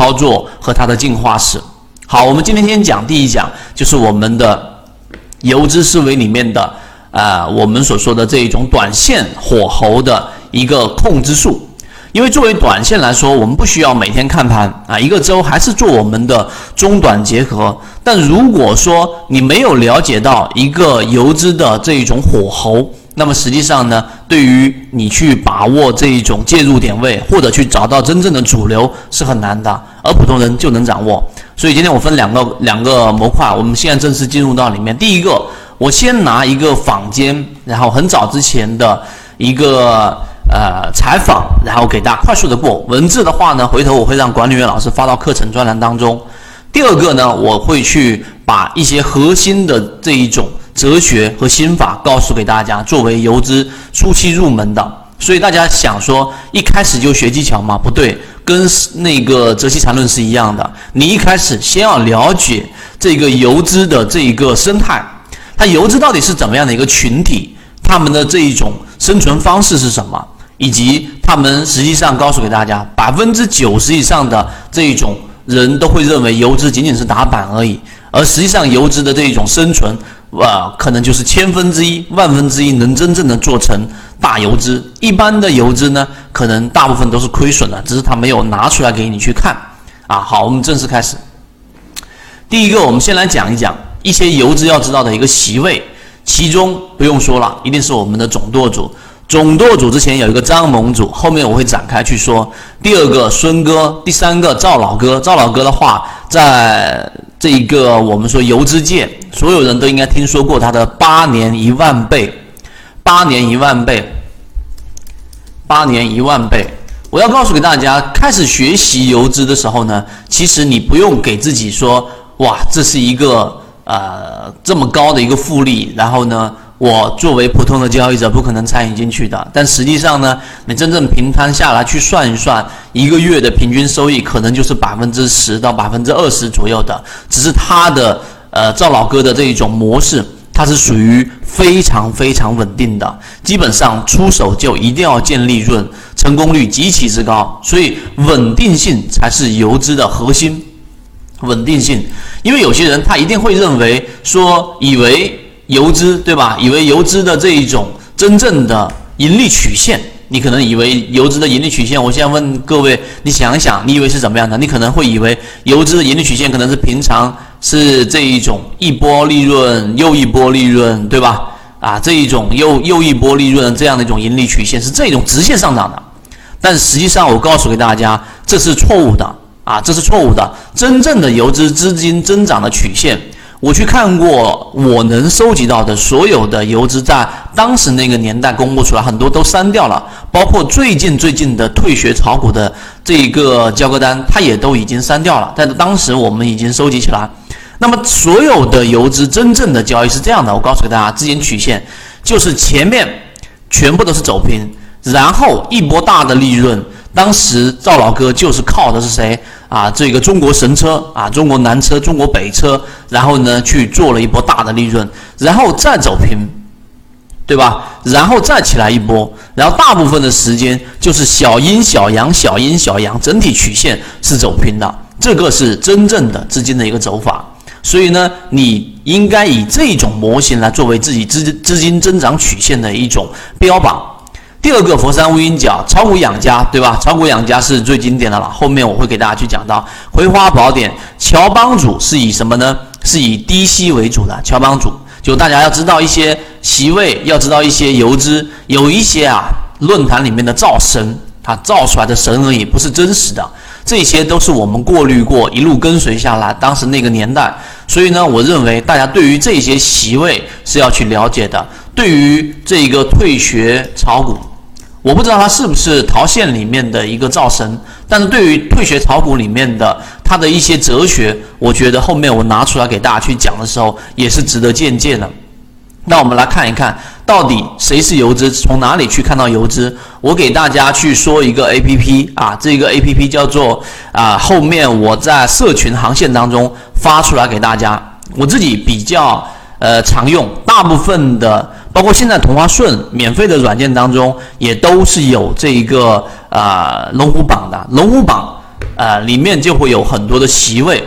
操作和它的进化史。好，我们今天先讲第一讲，就是我们的游资思维里面的啊，我们所说的这一种短线火候的一个控制术。因为作为短线来说，我们不需要每天看盘啊，一个周还是做我们的中短结合。但如果说你没有了解到一个游资的这一种火候，那么实际上呢，对于你去把握这一种介入点位，或者去找到真正的主流是很难的，而普通人就能掌握。所以今天我分两个两个模块，我们现在正式进入到里面。第一个，我先拿一个坊间，然后很早之前的一个。呃，采访，然后给大家快速的过文字的话呢，回头我会让管理员老师发到课程专栏当中。第二个呢，我会去把一些核心的这一种哲学和心法告诉给大家，作为游资初期入门的。所以大家想说一开始就学技巧吗？不对，跟那个泽西禅论是一样的。你一开始先要了解这个游资的这一个生态，它游资到底是怎么样的一个群体，他们的这一种生存方式是什么？以及他们实际上告诉给大家，百分之九十以上的这一种人都会认为游资仅仅是打板而已，而实际上游资的这一种生存，啊，可能就是千分之一、万分之一能真正的做成大游资。一般的游资呢，可能大部分都是亏损的，只是他没有拿出来给你去看。啊，好，我们正式开始。第一个，我们先来讲一讲一些游资要知道的一个席位，其中不用说了，一定是我们的总舵主。总舵主之前有一个张盟主，后面我会展开去说。第二个孙哥，第三个赵老哥。赵老哥的话，在这一个我们说游资界，所有人都应该听说过它的八年一万倍，八年一万倍，八年一万倍。我要告诉给大家，开始学习游资的时候呢，其实你不用给自己说，哇，这是一个呃这么高的一个复利，然后呢。我作为普通的交易者不可能参与进去的，但实际上呢，你真正平摊下来去算一算，一个月的平均收益可能就是百分之十到百分之二十左右的。只是他的呃赵老哥的这一种模式，它是属于非常非常稳定的，基本上出手就一定要见利润，成功率极其之高，所以稳定性才是游资的核心。稳定性，因为有些人他一定会认为说，以为。游资对吧？以为游资的这一种真正的盈利曲线，你可能以为游资的盈利曲线。我现在问各位，你想一想，你以为是怎么样的？你可能会以为游资的盈利曲线可能是平常是这一种一波利润又一波利润，对吧？啊，这一种又又一波利润这样的一种盈利曲线是这种直线上涨的。但实际上，我告诉给大家，这是错误的啊，这是错误的。真正的游资资金增长的曲线。我去看过我能收集到的所有的游资，在当时那个年代公布出来，很多都删掉了，包括最近最近的退学炒股的这一个交割单，它也都已经删掉了。但是当时我们已经收集起来。那么所有的游资真正的交易是这样的，我告诉给大家，资金曲线就是前面全部都是走平，然后一波大的利润。当时赵老哥就是靠的是谁？啊，这个中国神车啊，中国南车、中国北车，然后呢去做了一波大的利润，然后再走平，对吧？然后再起来一波，然后大部分的时间就是小阴小阳、小阴小阳，整体曲线是走平的，这个是真正的资金的一个走法。所以呢，你应该以这种模型来作为自己资资金增长曲线的一种标榜。第二个佛山乌鹰角炒股养家，对吧？炒股养家是最经典的了。后面我会给大家去讲到葵花宝典，乔帮主是以什么呢？是以低吸为主的。乔帮主就大家要知道一些席位，要知道一些游资，有一些啊论坛里面的造神，他造出来的神而已，不是真实的。这些都是我们过滤过，一路跟随下来，当时那个年代。所以呢，我认为大家对于这些席位是要去了解的。对于这个退学炒股。我不知道他是不是陶县里面的一个造神，但是对于退学炒股里面的他的一些哲学，我觉得后面我拿出来给大家去讲的时候，也是值得借鉴的。那我们来看一看到底谁是游资，从哪里去看到游资？我给大家去说一个 A P P 啊，这个 A P P 叫做啊，后面我在社群航线当中发出来给大家，我自己比较呃常用，大部分的。包括现在同花顺免费的软件当中，也都是有这一个啊龙虎榜的龙虎榜，呃，里面就会有很多的席位。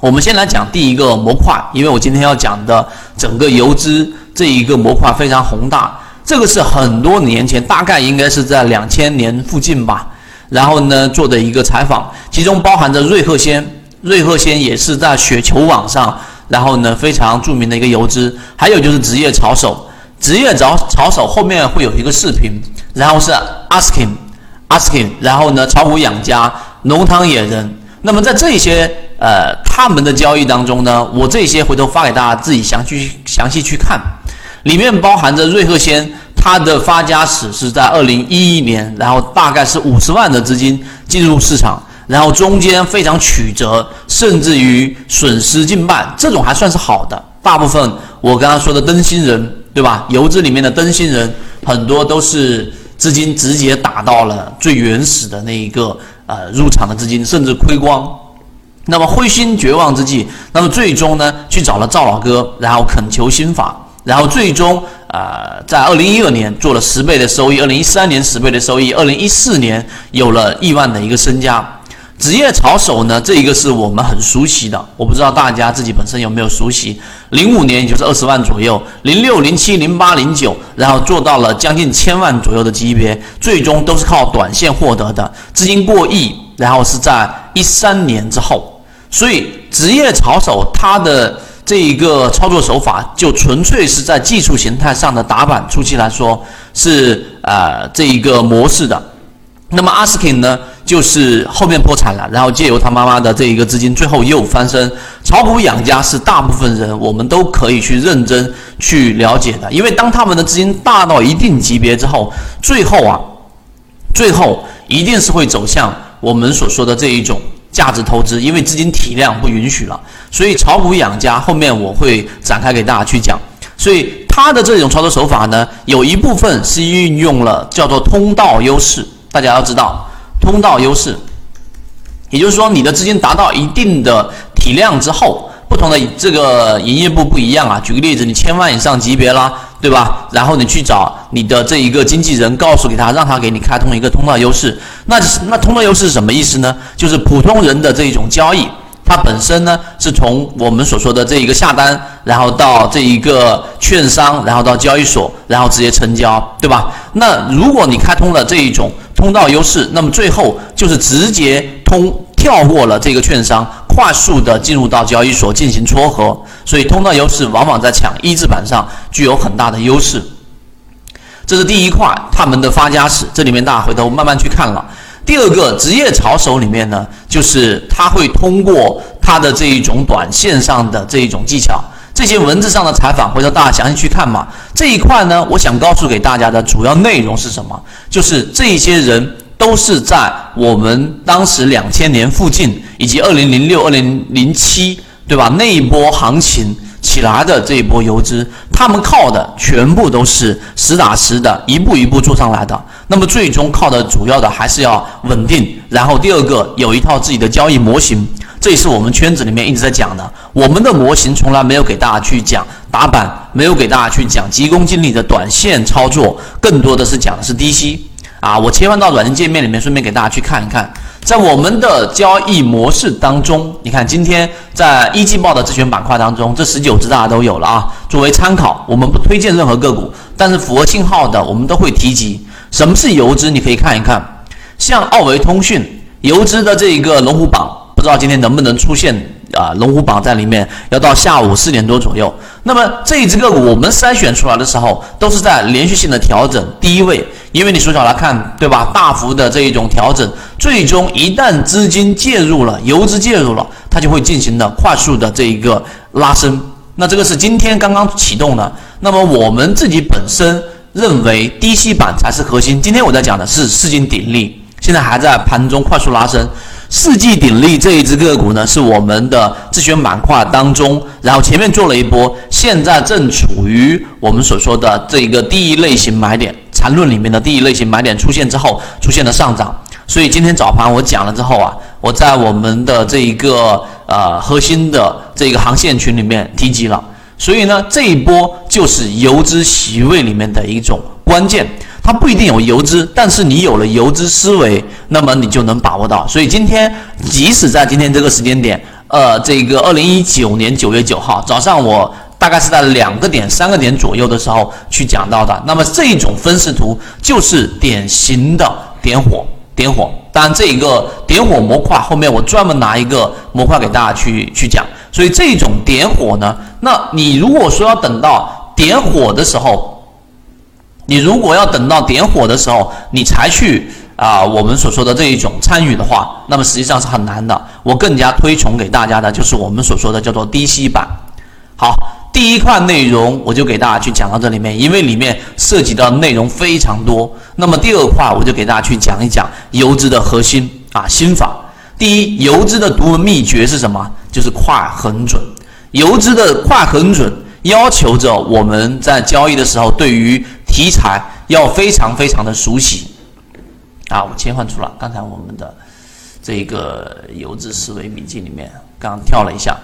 我们先来讲第一个模块，因为我今天要讲的整个游资这一个模块非常宏大。这个是很多年前，大概应该是在两千年附近吧。然后呢，做的一个采访，其中包含着瑞鹤仙，瑞鹤仙也是在雪球网上，然后呢非常著名的一个游资。还有就是职业炒手，职业炒炒手后面会有一个视频，然后是 asking，asking，然后呢炒股养家，浓汤野人。那么在这些呃他们的交易当中呢，我这些回头发给大家自己详细详细去看，里面包含着瑞鹤仙。它的发家史是在二零一一年，然后大概是五十万的资金进入市场，然后中间非常曲折，甚至于损失近半，这种还算是好的。大部分我刚刚说的灯芯人，对吧？游资里面的灯芯人很多都是资金直接打到了最原始的那一个呃入场的资金，甚至亏光。那么灰心绝望之际，那么最终呢去找了赵老哥，然后恳求心法，然后最终。呃，在二零一二年做了十倍的收益，二零一三年十倍的收益，二零一四年有了亿万的一个身家。职业炒手呢，这一个是我们很熟悉的，我不知道大家自己本身有没有熟悉。零五年也就是二十万左右，零六、零七、零八、零九，然后做到了将近千万左右的级别，最终都是靠短线获得的，资金过亿，然后是在一三年之后。所以职业炒手它的。这一个操作手法就纯粹是在技术形态上的打板，初期来说是呃这一个模式的。那么 asking 呢，就是后面破产了，然后借由他妈妈的这一个资金，最后又翻身。炒股养家是大部分人我们都可以去认真去了解的，因为当他们的资金大到一定级别之后，最后啊，最后一定是会走向我们所说的这一种。价值投资，因为资金体量不允许了，所以炒股养家后面我会展开给大家去讲。所以他的这种操作手法呢，有一部分是运用了叫做通道优势。大家要知道，通道优势，也就是说你的资金达到一定的体量之后。不同的这个营业部不一样啊。举个例子，你千万以上级别啦，对吧？然后你去找你的这一个经纪人，告诉给他，让他给你开通一个通道优势。那那通道优势是什么意思呢？就是普通人的这一种交易，它本身呢是从我们所说的这一个下单，然后到这一个券商，然后到交易所，然后直接成交，对吧？那如果你开通了这一种通道优势，那么最后就是直接通跳过了这个券商。快速的进入到交易所进行撮合，所以通道优势往往在抢一字板上具有很大的优势。这是第一块，他们的发家史，这里面大家回头慢慢去看了。第二个职业炒手里面呢，就是他会通过他的这一种短线上的这一种技巧，这些文字上的采访，回头大家详细去看嘛。这一块呢，我想告诉给大家的主要内容是什么？就是这些人。都是在我们当时两千年附近，以及二零零六、二零零七，对吧？那一波行情起来的这一波游资，他们靠的全部都是实打实的，一步一步做上来的。那么最终靠的主要的还是要稳定，然后第二个有一套自己的交易模型，这也是我们圈子里面一直在讲的。我们的模型从来没有给大家去讲打板，没有给大家去讲急功近利的短线操作，更多的是讲的是低吸。啊，我切换到软件界面里面，顺便给大家去看一看，在我们的交易模式当中，你看今天在一季报的自选板块当中，这十九只大家都有了啊，作为参考，我们不推荐任何个股，但是符合信号的我们都会提及。什么是游资？你可以看一看，像奥维通讯游资的这一个龙虎榜，不知道今天能不能出现啊？龙虎榜在里面要到下午四点多左右。那么这一只个股我们筛选出来的时候，都是在连续性的调整低位。因为你缩小来看，对吧？大幅的这一种调整，最终一旦资金介入了，游资介入了，它就会进行的快速的这一个拉升。那这个是今天刚刚启动的。那么我们自己本身认为低吸板才是核心。今天我在讲的是四金鼎力，现在还在盘中快速拉升。世纪鼎力这一只个股呢，是我们的自选板块当中，然后前面做了一波，现在正处于我们所说的这一个第一类型买点。缠论里面的第一类型买点出现之后，出现了上涨，所以今天早盘我讲了之后啊，我在我们的这一个呃核心的这个航线群里面提及了，所以呢这一波就是游资席位里面的一种关键。它不一定有游资，但是你有了游资思维，那么你就能把握到。所以今天，即使在今天这个时间点，呃，这个二零一九年九月九号早上，我大概是在两个点、三个点左右的时候去讲到的。那么这种分时图就是典型的点火，点火。当然，这一个点火模块后面我专门拿一个模块给大家去去讲。所以这种点火呢，那你如果说要等到点火的时候，你如果要等到点火的时候，你才去啊，我们所说的这一种参与的话，那么实际上是很难的。我更加推崇给大家的就是我们所说的叫做低吸版。好，第一块内容我就给大家去讲到这里面，因为里面涉及到内容非常多。那么第二块我就给大家去讲一讲游资的核心啊心法。第一，游资的独门秘诀是什么？就是快、很准。游资的快、很准，要求着我们在交易的时候，对于题材要非常非常的熟悉。啊，我切换出了刚才我们的这个游资思维笔记里面，刚跳了一下。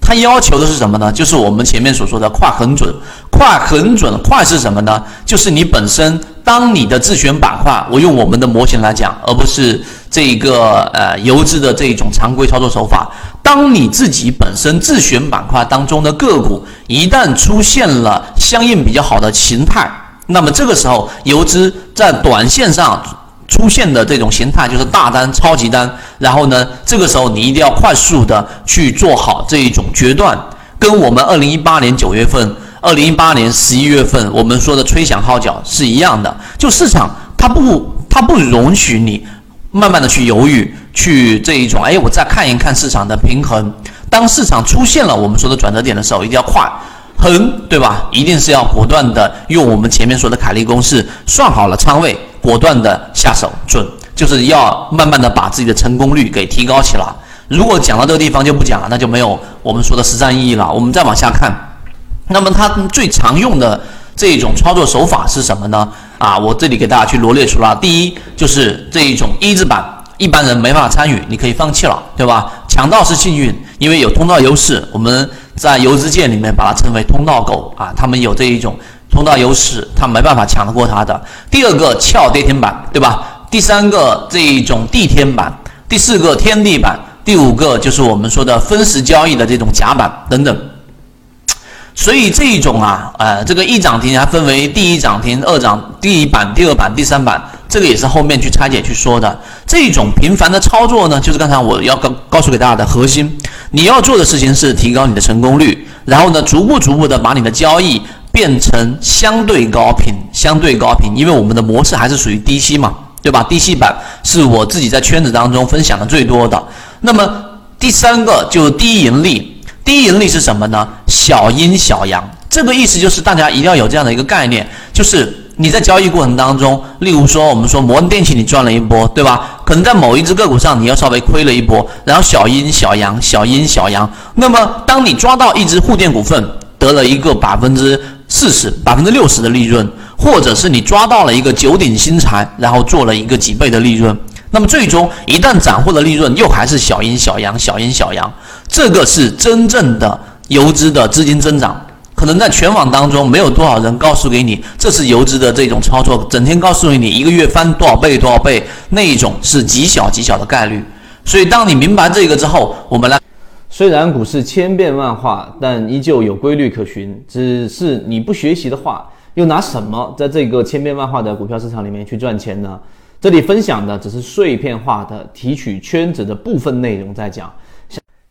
它要求的是什么呢？就是我们前面所说的快、很准。快、很准，快是什么呢？就是你本身，当你的自选板块，我用我们的模型来讲，而不是。这一个呃游资的这种常规操作手法，当你自己本身自选板块当中的个股一旦出现了相应比较好的形态，那么这个时候游资在短线上出现的这种形态就是大单、超级单，然后呢，这个时候你一定要快速的去做好这一种决断，跟我们二零一八年九月份、二零一八年十一月份我们说的吹响号角是一样的，就市场它不它不容许你。慢慢的去犹豫，去这一种，哎，我再看一看市场的平衡。当市场出现了我们说的转折点的时候，一定要快，横，对吧？一定是要果断的用我们前面说的凯利公式算好了仓位，果断的下手，准，就是要慢慢的把自己的成功率给提高起来。如果讲到这个地方就不讲了，那就没有我们说的实战意义了。我们再往下看，那么它最常用的这一种操作手法是什么呢？啊，我这里给大家去罗列出了，第一就是这一种一字板，一般人没法参与，你可以放弃了，对吧？抢到是幸运，因为有通道优势，我们在游资界里面把它称为通道狗啊，他们有这一种通道优势，他没办法抢得过它的。第二个翘跌天板，对吧？第三个这一种地天板，第四个天地板，第五个就是我们说的分时交易的这种甲板等等。所以这一种啊，呃，这个一涨停还分为第一涨停、二涨、第一板、第二板、第三板，这个也是后面去拆解去说的。这种频繁的操作呢，就是刚才我要告告诉给大家的核心。你要做的事情是提高你的成功率，然后呢，逐步逐步的把你的交易变成相对高频、相对高频，因为我们的模式还是属于低吸嘛，对吧？低吸版是我自己在圈子当中分享的最多的。那么第三个就是低盈利。低盈利是什么呢？小阴小阳，这个意思就是大家一定要有这样的一个概念，就是你在交易过程当中，例如说我们说摩恩电器你赚了一波，对吧？可能在某一只个股上你要稍微亏了一波，然后小阴小阳，小阴小阳。那么当你抓到一只沪电股份得了一个百分之四十、百分之六十的利润，或者是你抓到了一个九鼎新材，然后做了一个几倍的利润。那么最终一旦斩获的利润又还是小阴小阳小阴小阳，这个是真正的游资的资金增长。可能在全网当中没有多少人告诉给你这是游资的这种操作，整天告诉你一个月翻多少倍多少倍，那一种是极小极小的概率。所以当你明白这个之后，我们来，虽然股市千变万化，但依旧有规律可循。只是你不学习的话，又拿什么在这个千变万化的股票市场里面去赚钱呢？这里分享的只是碎片化的提取圈子的部分内容，在讲